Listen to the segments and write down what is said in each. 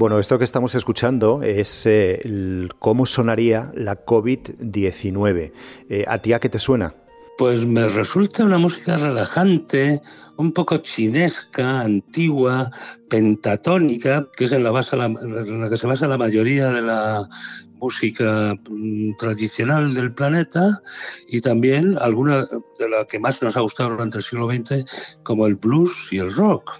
Bueno, esto que estamos escuchando es eh, cómo sonaría la COVID-19. Eh, ¿A ti a qué te suena? Pues me resulta una música relajante, un poco chinesca, antigua, pentatónica, que es en la, base, en la que se basa la mayoría de la música mm, tradicional del planeta y también alguna de la que más nos ha gustado durante el siglo XX, como el blues y el rock.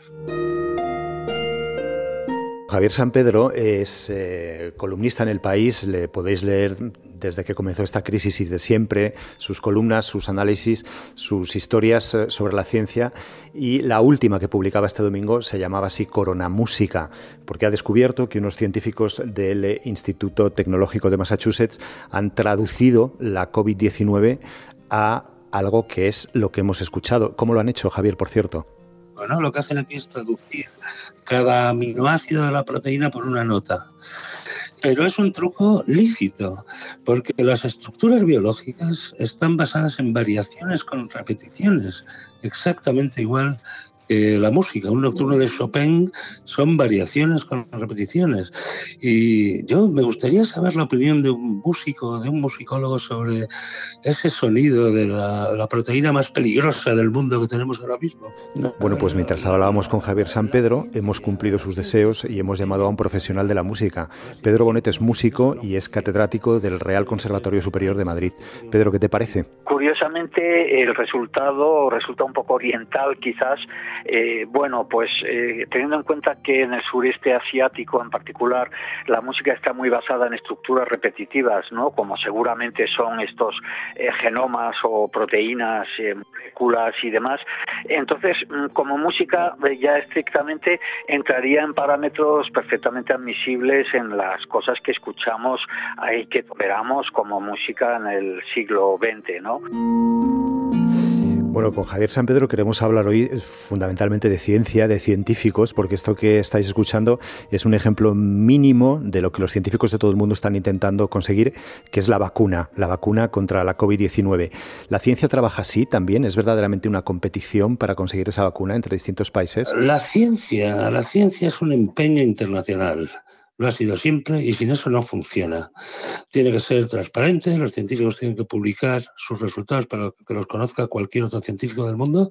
Javier San Pedro es eh, columnista en el país, le podéis leer desde que comenzó esta crisis y de siempre sus columnas, sus análisis, sus historias eh, sobre la ciencia y la última que publicaba este domingo se llamaba así Corona Música, porque ha descubierto que unos científicos del Instituto Tecnológico de Massachusetts han traducido la COVID-19 a algo que es lo que hemos escuchado. ¿Cómo lo han hecho, Javier, por cierto? ¿No? Lo que hacen aquí es traducir cada aminoácido de la proteína por una nota. Pero es un truco lícito, porque las estructuras biológicas están basadas en variaciones con repeticiones, exactamente igual la música. Un nocturno de Chopin son variaciones con repeticiones. Y yo me gustaría saber la opinión de un músico, de un musicólogo sobre ese sonido de la, proteína más peligrosa del mundo que tenemos ahora mismo. Bueno, pues mientras hablábamos con Javier San Pedro, hemos cumplido sus deseos y hemos llamado a un profesional de la música. Pedro Bonet es músico y es catedrático del Real Conservatorio Superior de Madrid. Pedro, ¿qué te parece? Curiosamente, el resultado resulta un poco oriental, quizás, eh, bueno, pues eh, teniendo en cuenta que en el sureste asiático en particular la música está muy basada en estructuras repetitivas, ¿no? Como seguramente son estos eh, genomas o proteínas, moléculas y demás. Entonces, mm, como música ya estrictamente entraría en parámetros perfectamente admisibles en las cosas que escuchamos y que toleramos como música en el siglo XX, ¿no? Bueno, con Javier San Pedro queremos hablar hoy fundamentalmente de ciencia, de científicos, porque esto que estáis escuchando es un ejemplo mínimo de lo que los científicos de todo el mundo están intentando conseguir, que es la vacuna, la vacuna contra la COVID-19. ¿La ciencia trabaja así también? ¿Es verdaderamente una competición para conseguir esa vacuna entre distintos países? La ciencia, la ciencia es un empeño internacional. Lo ha sido siempre y sin eso no funciona. Tiene que ser transparente, los científicos tienen que publicar sus resultados para que los conozca cualquier otro científico del mundo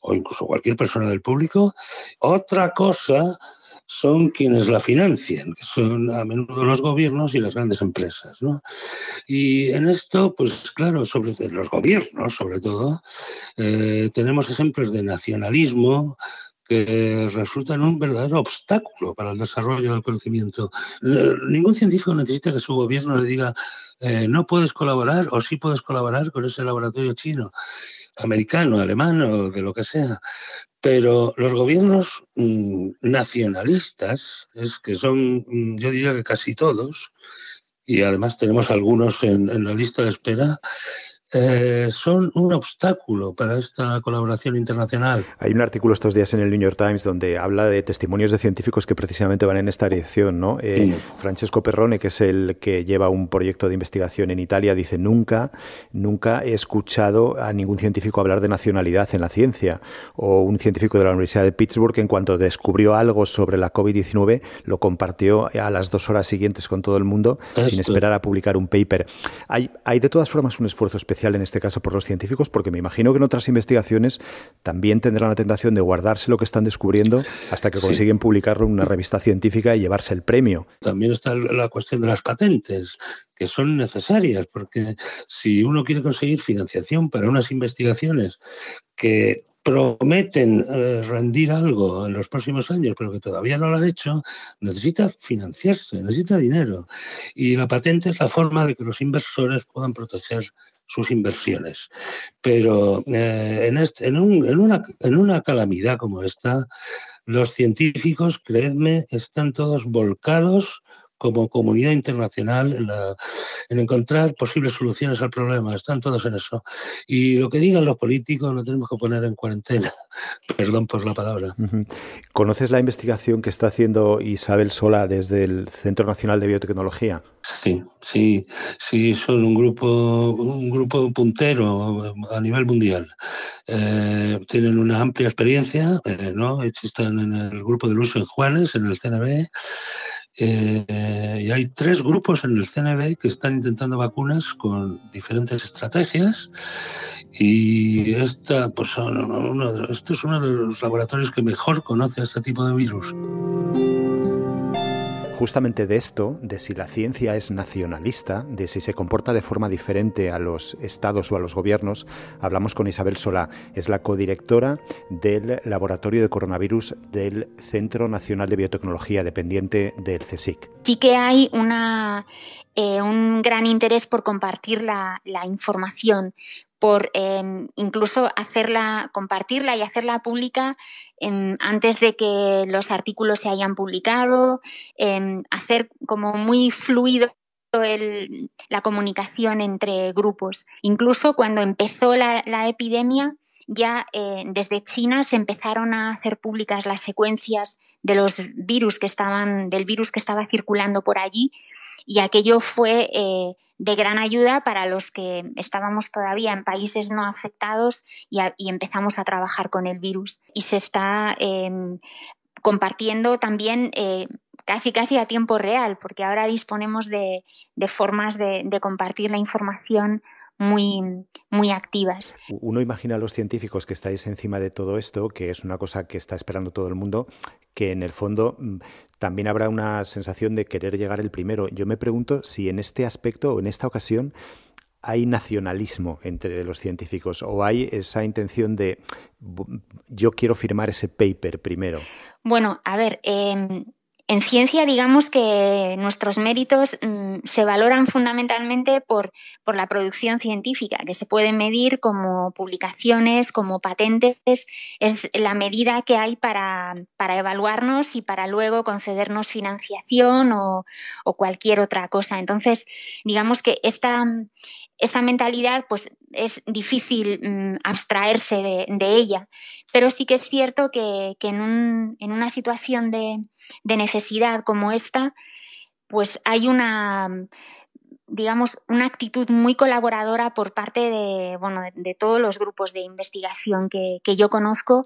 o incluso cualquier persona del público. Otra cosa son quienes la financian, que son a menudo los gobiernos y las grandes empresas. Y en esto, pues claro, sobre los gobiernos sobre todo, eh, tenemos ejemplos de nacionalismo, que resultan un verdadero obstáculo para el desarrollo del conocimiento. Ningún científico necesita que su gobierno le diga eh, no puedes colaborar o sí puedes colaborar con ese laboratorio chino, americano, alemán o de lo que sea. Pero los gobiernos mm, nacionalistas, es que son, mm, yo diría que casi todos, y además tenemos algunos en la lista de espera, eh, son un obstáculo para esta colaboración internacional. Hay un artículo estos días en el New York Times donde habla de testimonios de científicos que precisamente van en esta dirección. ¿no? Eh, Francesco Perrone, que es el que lleva un proyecto de investigación en Italia, dice, nunca, nunca he escuchado a ningún científico hablar de nacionalidad en la ciencia. O un científico de la Universidad de Pittsburgh, en cuanto descubrió algo sobre la COVID-19, lo compartió a las dos horas siguientes con todo el mundo sin esperar a publicar un paper. Hay, hay de todas formas un esfuerzo especial en este caso por los científicos, porque me imagino que en otras investigaciones también tendrán la tentación de guardarse lo que están descubriendo hasta que consiguen publicarlo en una revista científica y llevarse el premio. También está la cuestión de las patentes, que son necesarias, porque si uno quiere conseguir financiación para unas investigaciones que prometen eh, rendir algo en los próximos años, pero que todavía no lo han hecho, necesita financiarse, necesita dinero. Y la patente es la forma de que los inversores puedan proteger sus inversiones. Pero eh, en, este, en, una, en una calamidad como esta, los científicos, creedme, están todos volcados como comunidad internacional en, encontrar posibles soluciones al problema. Están todos en eso. Y lo que digan los políticos lo tenemos que poner en cuarentena. Perdón por la palabra. ¿Conoces la investigación que está haciendo Isabel Sola desde el Centro Nacional de Biotecnología? Sí, sí, sí, son un grupo, un grupo puntero a nivel mundial. Eh, tienen una amplia experiencia, eh, ¿no? Están en el grupo de Luis en Juanes, en el CNB Eh, y hay tres grupos en el CNB que están intentando vacunas con diferentes estrategias y esta, pues, este es uno de los laboratorios que mejor conoce a este tipo de virus. Justamente de esto, de si la ciencia es nacionalista, de si se comporta de forma diferente a los estados o a los gobiernos, hablamos con Isabel Solá. Es la codirectora del Laboratorio de Coronavirus del Centro Nacional de Biotecnología, dependiente del CSIC. Sí que hay una, eh, un gran interés por compartir la, la información, por em, incluso hacerla, compartirla y hacerla pública em, antes de que los artículos se hayan publicado, em, hacer como muy fluido la comunicación entre grupos. Incluso cuando empezó la, epidemia, ya eh, desde China se empezaron a hacer públicas las secuencias de los virus que estaban, del virus que estaba circulando por allí, y aquello fue eh, de gran ayuda para los que estábamos todavía en países no afectados y, empezamos a trabajar con el virus. Y se está em, compartiendo también eh, casi casi a tiempo real, porque ahora disponemos de, formas de, de, compartir la información muy, muy activas. Uno imagina a los científicos que estáis encima de todo esto, que es una cosa que está esperando todo el mundo, que en el fondo mm, también habrá una sensación de querer llegar el primero. Yo me pregunto si en este aspecto o en esta ocasión hay nacionalismo entre los científicos o hay esa intención de yo quiero firmar ese paper primero. Bueno, a ver, em, en ciencia, digamos que nuestros méritos mm, se valoran fundamentalmente por, por, la producción científica, que se puede medir como publicaciones, como patentes, es la medida que hay para, para evaluarnos y para luego concedernos financiación o, o, cualquier otra cosa. Entonces, digamos que esta, esta mentalidad pues es difícil mm, abstraerse de, ella, pero sí que es cierto que, en, una situación de, necesidad como esta, pues hay una, digamos, una actitud muy colaboradora por parte de, bueno, de, todos los grupos de investigación que, yo conozco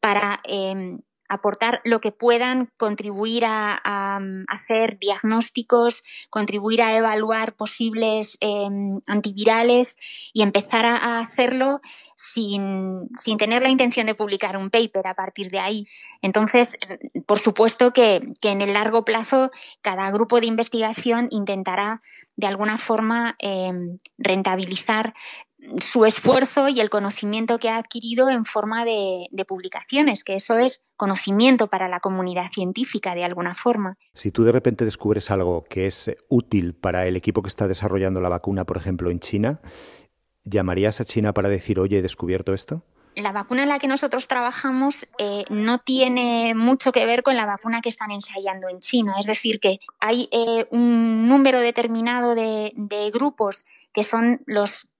para em, aportar lo que puedan, contribuir a, hacer diagnósticos, contribuir a evaluar posibles em, antivirales y empezar a, hacerlo sin, tener la intención de publicar un paper a partir de ahí. Entonces, por supuesto que, en el largo plazo cada grupo de investigación intentará de alguna forma em, rentabilizar su esfuerzo y el conocimiento que ha adquirido en forma de, publicaciones, que eso es conocimiento para la comunidad científica de alguna forma. Si tú de repente descubres algo que es útil para el equipo que está desarrollando la vacuna, por ejemplo, en China, ¿llamarías a China para decir, oye, he descubierto esto? La vacuna en la que nosotros trabajamos eh, no tiene mucho que ver con la vacuna que están ensayando en China. Es decir, que hay eh, un número determinado de grupos que son los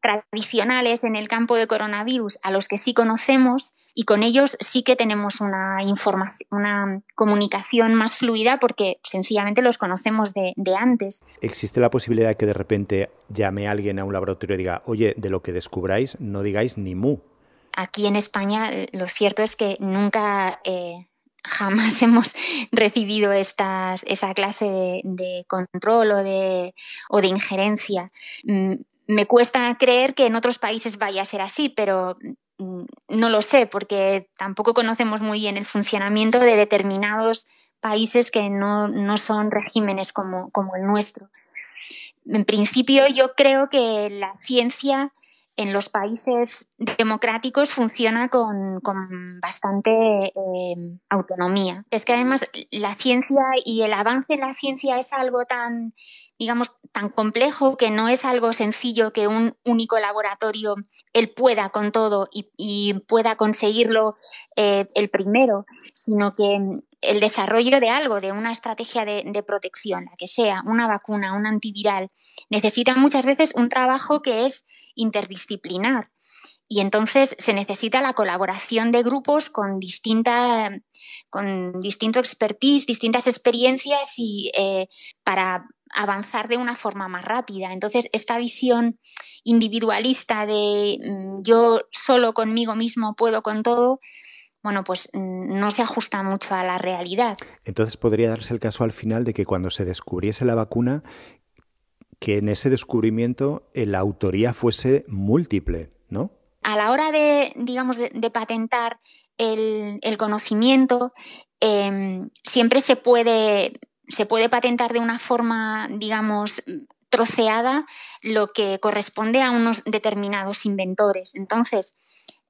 tradicionales en el campo de coronavirus a los que sí conocemos y con ellos sí que tenemos una información, una comunicación más fluida porque sencillamente los conocemos de, antes. ¿Existe la posibilidad de que de repente llame alguien a un laboratorio y diga, oye, de lo que descubráis, no digáis ni mu? Aquí en España lo cierto es que nunca eh, jamás hemos recibido estas, esa clase de, de control o de, o de injerencia. Me cuesta creer que en otros países vaya a ser así, pero mm, no lo sé porque tampoco conocemos muy bien el funcionamiento de determinados países que no, son regímenes como, como el nuestro. En principio yo creo que la ciencia en los países democráticos funciona con, bastante eh, autonomía. Es que además la ciencia y el avance en la ciencia es algo tan, digamos, tan complejo que no es algo sencillo que un único laboratorio él pueda con todo y, pueda conseguirlo eh, el primero, sino que el desarrollo de algo, de una estrategia de, de, protección, la que sea, una vacuna, un antiviral, necesita muchas veces un trabajo que es interdisciplinar. Y entonces se necesita la colaboración de grupos con distinta, con distinto expertise, distintas experiencias y eh, para avanzar de una forma más rápida. Entonces, esta visión individualista de mm, yo solo conmigo mismo puedo con todo, bueno, pues mm, no se ajusta mucho a la realidad. Entonces podría darse el caso al final de que cuando se descubriese la vacuna, que en ese descubrimiento la autoría fuese múltiple, ¿no? A la hora de, digamos, de, patentar el, conocimiento, em, siempre se puede, se puede patentar de una forma, digamos, troceada lo que corresponde a unos determinados inventores. Entonces,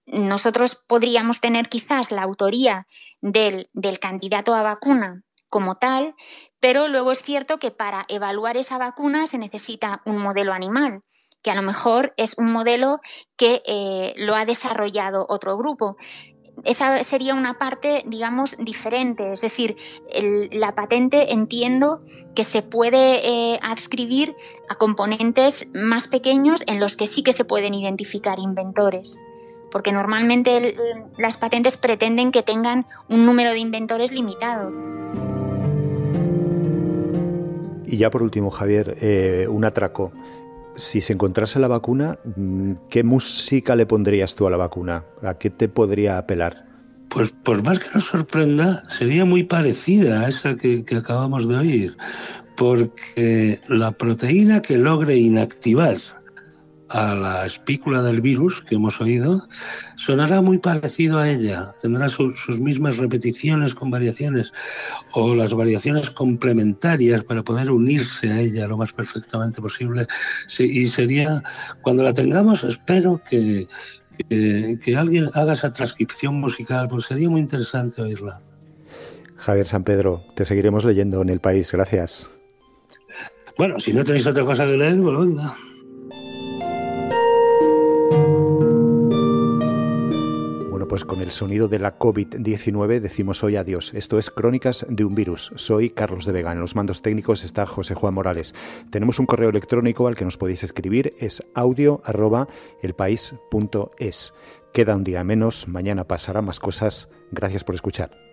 nosotros podríamos tener quizás la autoría del, candidato a vacuna como tal, pero luego es cierto que para evaluar esa vacuna se necesita un modelo animal, que a lo mejor es un modelo que eh, lo ha desarrollado otro grupo. Esa sería una parte, digamos, diferente. Es decir, la patente entiendo que se puede eh, adscribir a componentes más pequeños en los que sí que se pueden identificar inventores porque normalmente las patentes pretenden que tengan un número de inventores limitado. Y ya por último, Javier, eh, un atraco. Si se encontrase la vacuna, mm, ¿qué música le pondrías tú a la vacuna? ¿A qué te podría apelar? Pues por más que nos sorprenda, sería muy parecida a esa que acabamos de oír, porque la proteína que logre inactivar a la espícula del virus que hemos oído, sonará muy parecido a ella, tendrá sus mismas repeticiones con variaciones o las variaciones complementarias para poder unirse a ella lo más perfectamente posible. y sería, cuando la tengamos, espero que, que, alguien haga esa transcripción musical, porque sería muy interesante oírla. Javier San Pedro, te seguiremos leyendo en el país. Gracias. Bueno, si no tenéis otra cosa que leer, pues venga. Pues con el sonido de la COVID-19 decimos hoy adiós. Esto es Crónicas de un Virus. Soy Carlos de Vega. En los mandos técnicos está José Juan Morales. Tenemos un correo electrónico al que nos podéis escribir. Es audio Queda un día menos. Mañana pasará más cosas. Gracias por escuchar.